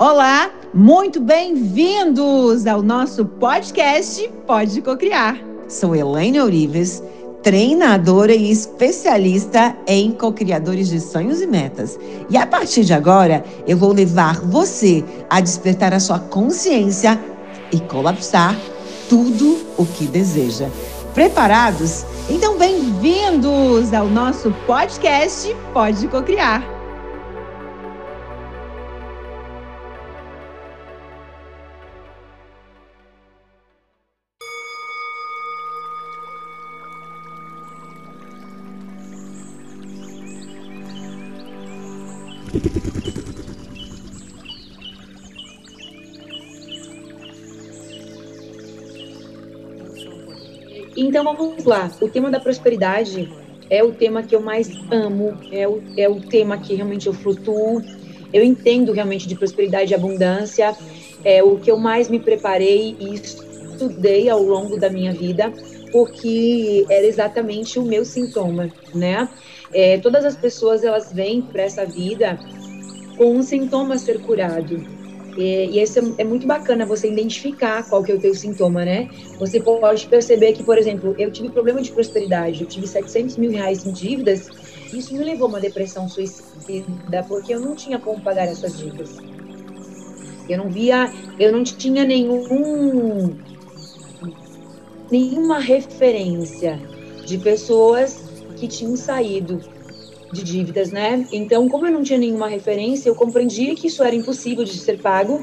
Olá, muito bem-vindos ao nosso podcast Pode Cocriar. Sou Elaine Orives, treinadora e especialista em cocriadores de sonhos e metas. E a partir de agora, eu vou levar você a despertar a sua consciência e colapsar tudo o que deseja. Preparados? Então, bem-vindos ao nosso podcast Pode Cocriar. Então vamos lá. O tema da prosperidade é o tema que eu mais amo, é o, é o tema que realmente eu flutuo. Eu entendo realmente de prosperidade e abundância, é o que eu mais me preparei e estudei ao longo da minha vida, porque era exatamente o meu sintoma, né? É, todas as pessoas elas vêm para essa vida com um sintoma a ser curado. E, e isso é, é, muito bacana você identificar qual que é o teu sintoma, né? Você pode perceber que, por exemplo, eu tive problema de prosperidade, eu tive 700 mil reais em dívidas, isso me levou a uma depressão suicida, porque eu não tinha como pagar essas dívidas. Eu não via, eu não tinha nenhum, nenhuma referência de pessoas que tinham saído de dívidas, né? Então, como eu não tinha nenhuma referência, eu compreendia que isso era impossível de ser pago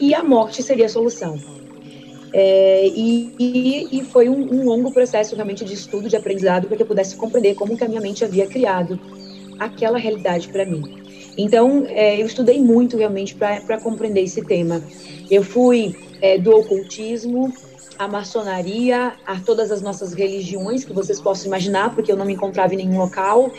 e a morte seria a solução. É, e, e, e, foi um, um, longo processo realmente de estudo, de aprendizado, para que eu pudesse compreender como que a minha mente havia criado aquela realidade para mim. Então, é, eu estudei muito realmente para compreender esse tema. Eu fui é, do ocultismo, à maçonaria, a todas as nossas religiões que vocês possam imaginar, porque eu não me encontrava em nenhum local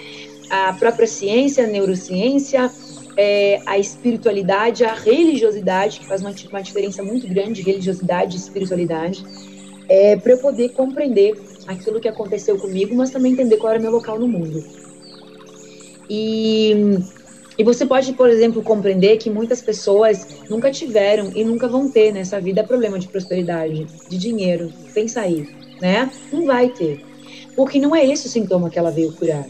a própria ciência, a neurociência, é, a espiritualidade, a religiosidade, que faz uma, uma diferença muito grande, religiosidade e espiritualidade, é, para eu poder compreender aquilo que aconteceu comigo, mas também entender qual era meu local no mundo. E, e você pode, por exemplo, compreender que muitas pessoas nunca tiveram e nunca vão ter nessa vida problema de prosperidade, de dinheiro. Pensa aí, né? Não vai ter. Porque não é esse o sintoma que ela veio curar.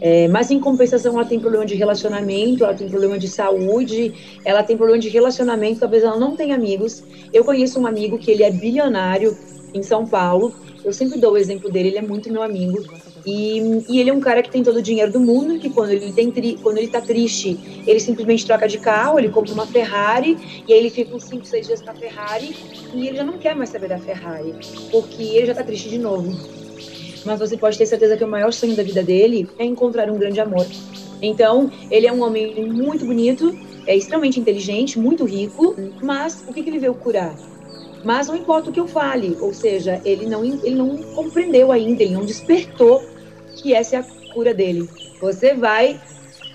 É, mas em compensação, ela tem problema de relacionamento, ela tem problema de saúde, ela tem problema de relacionamento, talvez ela não tenha amigos. Eu conheço um amigo que ele é bilionário em São Paulo. Eu sempre dou o exemplo dele, ele é muito meu amigo. E, e ele é um cara que tem todo o dinheiro do mundo, que quando ele, tem tri, quando ele tá triste, ele simplesmente troca de carro, ele compra uma Ferrari, e aí ele fica uns 5, 6 dias com a Ferrari, e ele já não quer mais saber da Ferrari, porque ele já tá triste de novo mas você pode ter certeza que o maior sonho da vida dele é encontrar um grande amor. Então, ele é um homem muito bonito, é extremamente inteligente, muito rico, mas o que, que ele veio curar? Mas não importa o que eu fale, ou seja, ele não, ele não compreendeu ainda, ele não despertou que essa é a cura dele. Você vai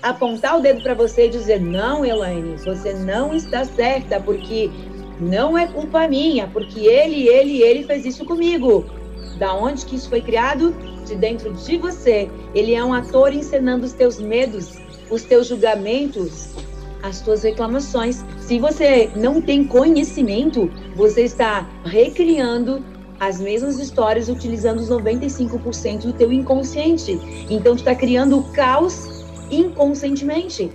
apontar o dedo para você e dizer: Não, Elaine, você não está certa, porque não é culpa minha, porque ele, ele, ele fez isso comigo. Da onde que isso foi criado? De dentro de você. Ele é um ator encenando os teus medos, os teus julgamentos, as tuas reclamações. Se você não tem conhecimento, você está recriando as mesmas histórias utilizando os 95% do teu inconsciente. Então, está criando caos inconscientemente.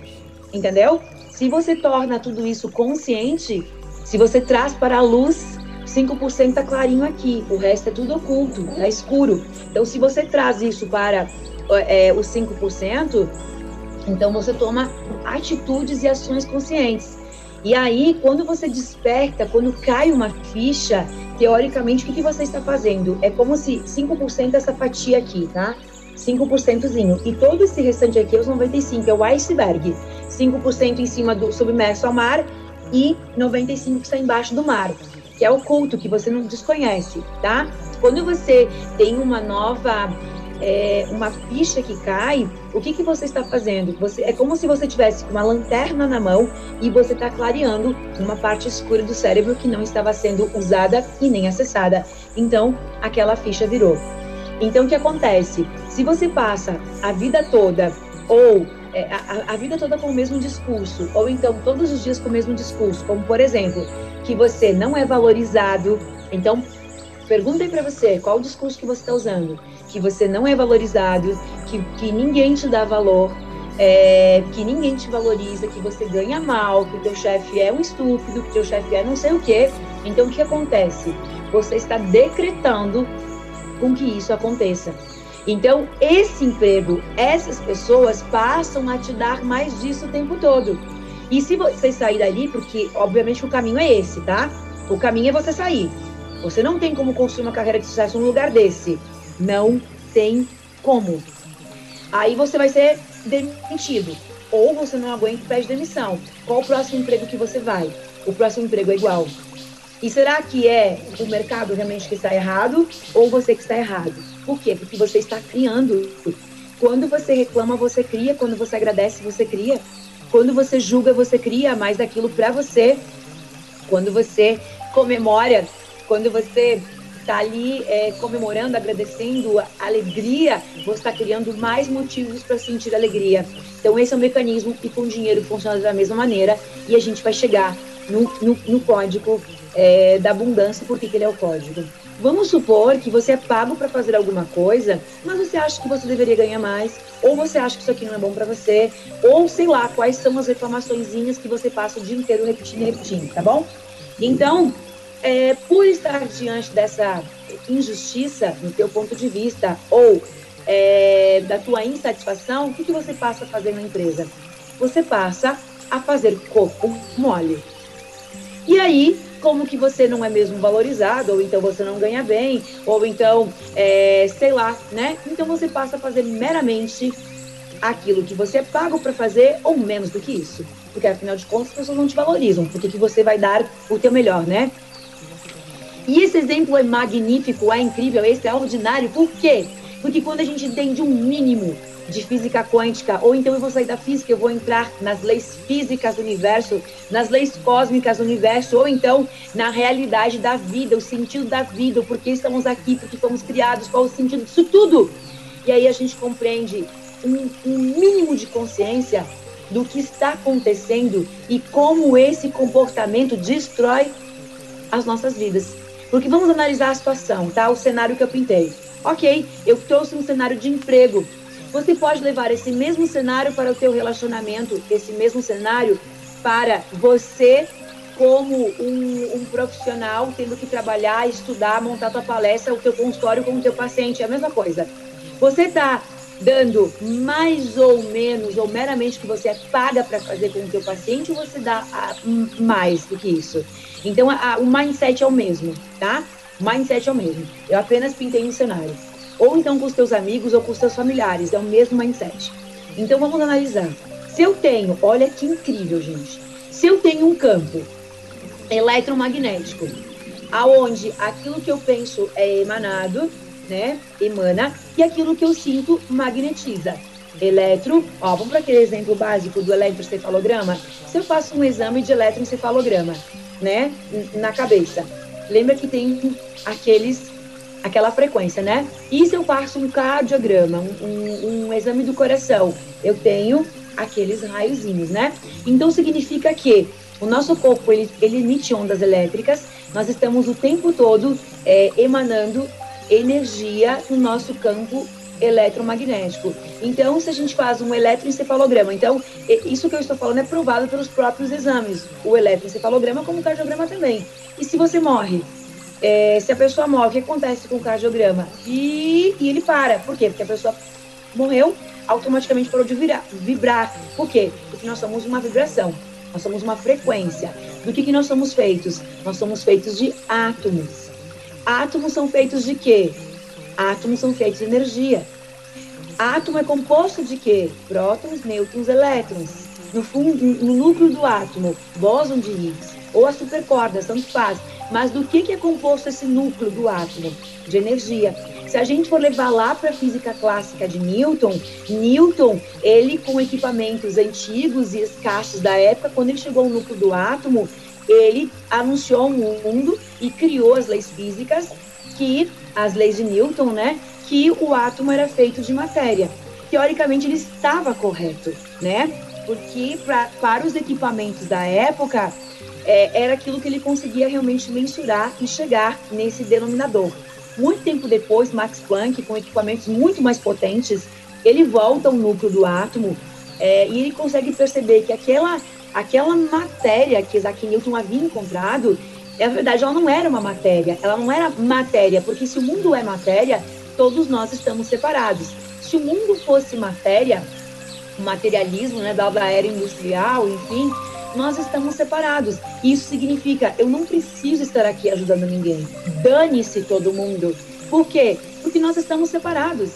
Entendeu? Se você torna tudo isso consciente, se você traz para a luz 5% tá clarinho aqui, o resto é tudo oculto, tá escuro. Então, se você traz isso para é, os 5%, então você toma atitudes e ações conscientes. E aí, quando você desperta, quando cai uma ficha, teoricamente, o que, que você está fazendo? É como se 5% dessa fatia aqui, tá? 5%zinho. E todo esse restante aqui, os 95%, é o iceberg. 5% em cima do submerso ao mar e 95% que está embaixo do mar que é oculto, que você não desconhece, tá? Quando você tem uma nova é, uma ficha que cai, o que, que você está fazendo? Você, é como se você tivesse uma lanterna na mão e você está clareando uma parte escura do cérebro que não estava sendo usada e nem acessada. Então, aquela ficha virou. Então, o que acontece? Se você passa a vida toda ou é, a, a, vida toda com o mesmo discurso, ou então todos os dias com o mesmo discurso, como por exemplo, que você não é valorizado. Então, perguntem para você qual o discurso que você está usando, que você não é valorizado, que, que ninguém te dá valor, é, que ninguém te valoriza, que você ganha mal, que o teu chefe é um estúpido, que teu chefe é não sei o quê. Então, o que acontece? Você está decretando com que isso aconteça. Então, esse emprego, essas pessoas passam a te dar mais disso o tempo todo. E se você sair dali, porque obviamente o caminho é esse, tá? O caminho é você sair. Você não tem como construir uma carreira de sucesso num lugar desse. Não tem como. Aí você vai ser demitido. Ou você não aguenta e pede demissão. Qual o próximo emprego que você vai? O próximo emprego é igual. E será que é o mercado realmente que está errado ou você que está errado? Por quê? Porque você está criando. Quando você reclama, você cria. Quando você agradece, você cria. Quando você julga, você cria mais daquilo para você. Quando você comemora, quando você está ali é, comemorando, agradecendo a alegria, você está criando mais motivos para sentir alegria. Então, esse é o mecanismo e com dinheiro funciona da mesma maneira e a gente vai chegar no, no, no código é, da abundância, porque que ele é o código. Vamos supor que você é pago para fazer alguma coisa, mas você acha que você deveria ganhar mais, ou você acha que isso aqui não é bom para você, ou sei lá, quais são as reclamaçõezinhas que você passa o dia inteiro repetindo e repetindo, tá bom? Então, é, por estar diante dessa injustiça, no teu ponto de vista, ou é, da tua insatisfação, o que, que você passa a fazer na empresa? Você passa a fazer corpo mole. E aí, como que você não é mesmo valorizado, ou então você não ganha bem, ou então, é, sei lá, né? Então você passa a fazer meramente aquilo que você é pago para fazer, ou menos do que isso. Porque afinal de contas as pessoas não te valorizam, porque que você vai dar o teu melhor, né? E esse exemplo é magnífico, é incrível, é extraordinário. Por quê? Porque quando a gente entende um mínimo de física quântica, ou então eu vou sair da física, eu vou entrar nas leis físicas do universo, nas leis cósmicas do universo, ou então na realidade da vida, o sentido da vida, o porquê estamos aqui, porque fomos criados, qual o sentido disso tudo. E aí a gente compreende um, um mínimo de consciência do que está acontecendo e como esse comportamento destrói as nossas vidas. Porque vamos analisar a situação, tá? O cenário que eu pintei. Ok, eu trouxe um cenário de emprego você pode levar esse mesmo cenário para o teu relacionamento, esse mesmo cenário para você como um, um, profissional tendo que trabalhar, estudar, montar tua palestra, o teu consultório com o teu paciente, é a mesma coisa. Você está dando mais ou menos, ou meramente que você é paga para fazer com o teu paciente, ou você dá a, mais do que isso? Então, a, o mindset é o mesmo, tá? O mindset é o mesmo. Eu apenas pintei um cenário ou então com os teus amigos ou com os teus familiares, é o mesmo mindset. Então vamos analisar. Se eu tenho, olha que incrível, gente. Se eu tenho um campo eletromagnético, aonde aquilo que eu penso é emanado, né, emana, e aquilo que eu sinto magnetiza. Eletro, ó, vamos para aquele exemplo básico do eletroencefalograma. Se eu faço um exame de eletroencefalograma, né, na cabeça, lembra que tem aqueles aquela frequência, né? E se eu faço um cardiograma, um, um, um exame do coração, eu tenho aqueles raiozinhos, né? Então significa que o nosso corpo ele, ele emite ondas elétricas, nós estamos o tempo todo é, emanando energia no nosso campo eletromagnético. Então, se a gente faz um eletroencefalograma, então, isso que eu estou falando é provado pelos próprios exames, o eletroencefalograma como o cardiograma também. E se você morre é, se a pessoa morre, o que acontece com o cardiograma? E, e ele para. Por quê? Porque a pessoa morreu, automaticamente parou de virar, vibrar. Por quê? Porque nós somos uma vibração, nós somos uma frequência. Do que, que nós somos feitos? Nós somos feitos de átomos. Átomos são feitos de quê? Átomos são feitos de energia. Átomo é composto de quê? Prótons, nêutrons, elétrons. No, fundo, no núcleo do átomo, bóson de Higgs, ou a supercorda, tanto faz. Mas do que, que é composto esse núcleo do átomo? De energia. Se a gente for levar lá para a física clássica de Newton, Newton, ele com equipamentos antigos e escassos da época, quando ele chegou ao núcleo do átomo, ele anunciou o mundo e criou as leis físicas que as leis de Newton, né, que o átomo era feito de matéria. teoricamente ele estava correto, né? Porque pra, para os equipamentos da época é, era aquilo que ele conseguia realmente mensurar e chegar nesse denominador. Muito tempo depois, Max Planck, com equipamentos muito mais potentes, ele volta ao núcleo do átomo é, e ele consegue perceber que aquela, aquela matéria que Isaac Newton havia encontrado, na verdade, ela não era uma matéria, ela não era matéria, porque se o mundo é matéria, todos nós estamos separados. Se o mundo fosse matéria, materialismo né, da era industrial, enfim, nós estamos separados. Isso significa, eu não preciso estar aqui ajudando ninguém. Dane-se todo mundo. Por quê? Porque nós estamos separados.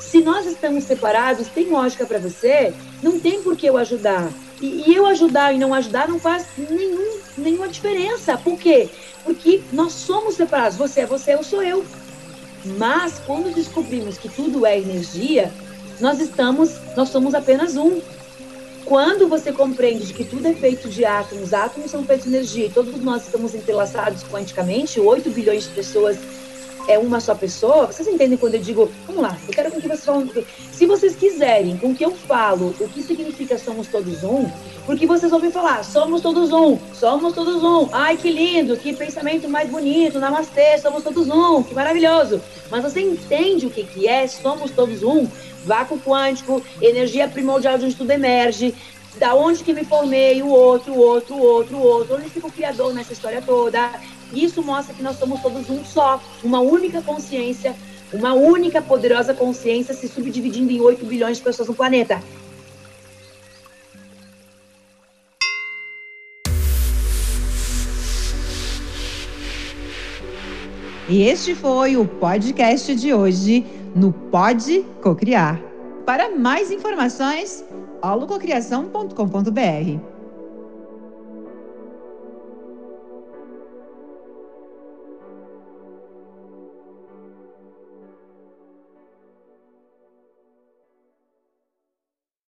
Se nós estamos separados, tem lógica para você? Não tem por que eu ajudar. E, eu ajudar e não ajudar não faz nenhum, nenhuma diferença. Por quê? Porque nós somos separados. Você é você, eu sou eu. Mas quando descobrimos que tudo é energia, nós estamos, nós somos apenas um. Quando você compreende que tudo é feito de átomos, átomos são feitos de energia e todos nós estamos entrelaçados quanticamente, 8 bilhões de pessoas é uma só pessoa, vocês entendem quando eu digo, vamos lá, eu quero com que vocês falem, se vocês quiserem com que eu falo o que significa somos todos um, porque vocês ouvem falar, somos todos um, somos todos um, ai que lindo, que pensamento mais bonito, namastê, somos todos um, que maravilhoso, mas você entende o que que é, somos todos um, vácuo quântico, energia primordial de onde tudo emerge, da onde que me formei, o outro, o outro, o outro, o outro, onde fica o criador nessa história toda. Isso mostra que nós somos todos um só, uma única consciência, uma única poderosa consciência se subdividindo em 8 bilhões de pessoas no planeta. E este foi o podcast de hoje no Pode Cocriar. Para mais informações, holococriação.com.br.